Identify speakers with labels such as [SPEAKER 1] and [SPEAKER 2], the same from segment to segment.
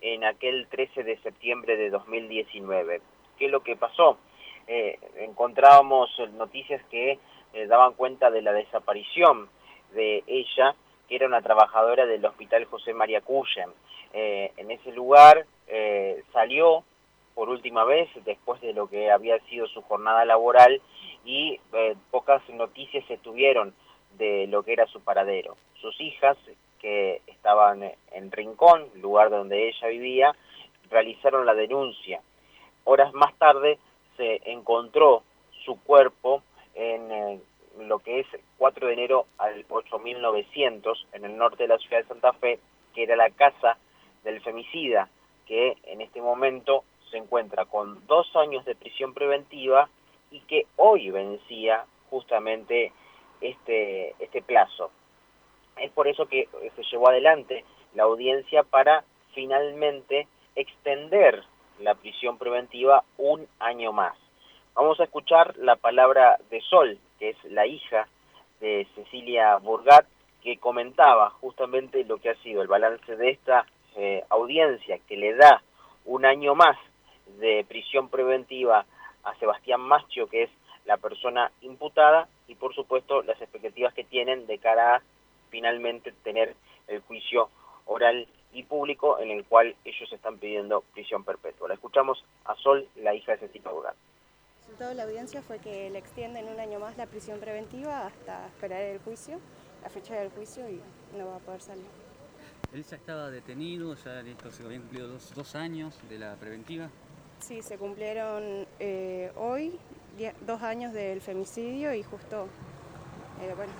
[SPEAKER 1] en aquel 13 de septiembre de 2019. ¿Qué es lo que pasó? Eh, encontrábamos noticias que eh, daban cuenta de la desaparición de ella, que era una trabajadora del Hospital José María Cuyen. Eh, en ese lugar salió por última vez después de lo que había sido su jornada laboral y pocas noticias se tuvieron de lo que era su paradero. Sus hijas, que estaban en Rincón, lugar donde ella vivía, realizaron la denuncia. Horas más tarde se encontró su cuerpo en eh, lo que es 4 de enero al 8900 en el norte de la ciudad de Santa Fe, que era la casa del femicida, que en este momento se encuentra con dos años de prisión preventiva y que hoy vencía justamente este, este plazo. Es por eso que se llevó adelante la audiencia para finalmente extender la prisión preventiva un año más. Vamos a escuchar la palabra de Sol, que es la hija de Cecilia Burgat, que comentaba justamente lo que ha sido el balance de esta eh, audiencia que le da un año más de prisión preventiva a Sebastián Macho, que es la persona imputada, y por supuesto las expectativas que tienen de cara a finalmente tener el juicio oral y público en el cual ellos están pidiendo prisión perpetua. La escuchamos a Sol, la hija de Cecilia Burgat.
[SPEAKER 2] El resultado de la audiencia fue que le extienden un año más la prisión preventiva hasta esperar el juicio, la fecha del juicio y no va a poder salir.
[SPEAKER 3] Él ya estaba detenido, ya esto se habían cumplido dos, años de la preventiva.
[SPEAKER 2] Sí, se cumplieron eh, hoy dos años del femicidio y justo, eh, bueno,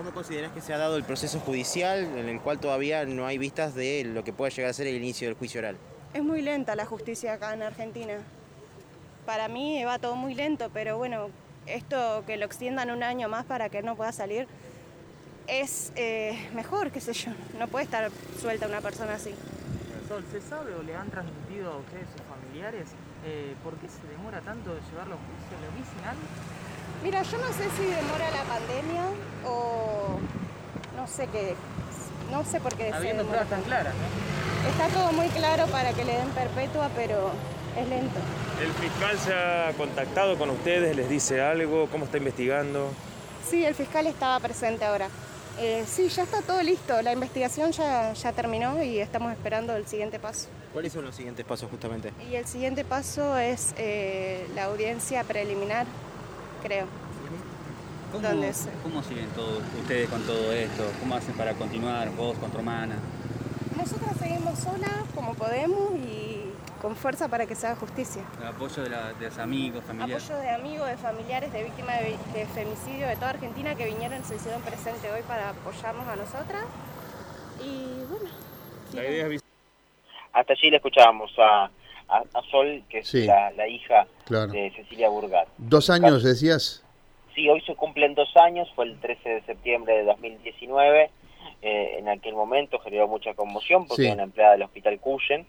[SPEAKER 4] ¿Cómo, consideras que se ha dado el proceso judicial en el cual todavía no hay vistas de lo que pueda llegar a ser el inicio del juicio oral?
[SPEAKER 2] Es muy lenta la justicia acá en Argentina. Para mí va todo muy lento, pero bueno, esto que lo extiendan un año más para que no pueda salir es eh, mejor, qué sé yo. No puede estar suelta una persona así.
[SPEAKER 5] Sol, ¿se sabe o le han transmitido a ustedes sus familiares eh, por qué se demora tanto de llevarlo a juicio? ¿Lo dicen algo?
[SPEAKER 2] Mira, yo no sé si demora la pandemia o no sé qué. No sé por qué.
[SPEAKER 5] Habiendo pruebas tan claras, ¿no?
[SPEAKER 2] Está todo muy claro para que le den perpetua, pero es lento.
[SPEAKER 6] ¿El fiscal se ha contactado con ustedes? ¿Les dice algo? ¿Cómo está investigando?
[SPEAKER 2] Sí, el fiscal estaba presente ahora. Eh, sí, ya está todo listo. La investigación ya, ya terminó y estamos esperando el siguiente paso.
[SPEAKER 4] ¿Cuáles son los siguientes pasos justamente?
[SPEAKER 2] Y el siguiente paso es eh, la audiencia preliminar creo.
[SPEAKER 3] ¿Cómo, siguen todos ustedes con todo esto? ¿Cómo hacen para continuar vos con tu hermana?
[SPEAKER 2] Nosotras seguimos solas como podemos y con fuerza para que se haga justicia.
[SPEAKER 3] El apoyo de, los amigos, familiares.
[SPEAKER 2] Apoyo de amigos, de familiares, de víctimas de, femicidio de toda Argentina que vinieron, se hicieron presente hoy para apoyarnos a nosotras. Y bueno.
[SPEAKER 1] La idea es... Hasta allí le escuchábamos a, a, Sol, que es la, hija de Cecilia Burgat.
[SPEAKER 7] ¿Dos años decías?
[SPEAKER 1] Sí, hoy se cumplen dos años, fue el 13 de septiembre de 2019. Eh, en aquel momento generó mucha conmoción porque era una empleada del hospital Cuyen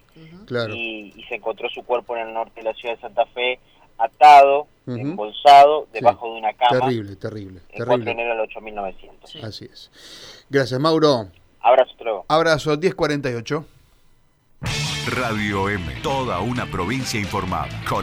[SPEAKER 1] y, se encontró su cuerpo en el norte de la ciudad de Santa Fe atado, embolsado, debajo de una cama.
[SPEAKER 7] Terrible, terrible.
[SPEAKER 1] El 4 de enero del 8900.
[SPEAKER 7] Así es. Gracias, Mauro.
[SPEAKER 1] Abrazo.
[SPEAKER 7] Abrazo, 1048.
[SPEAKER 8] Radio M, toda una provincia informada.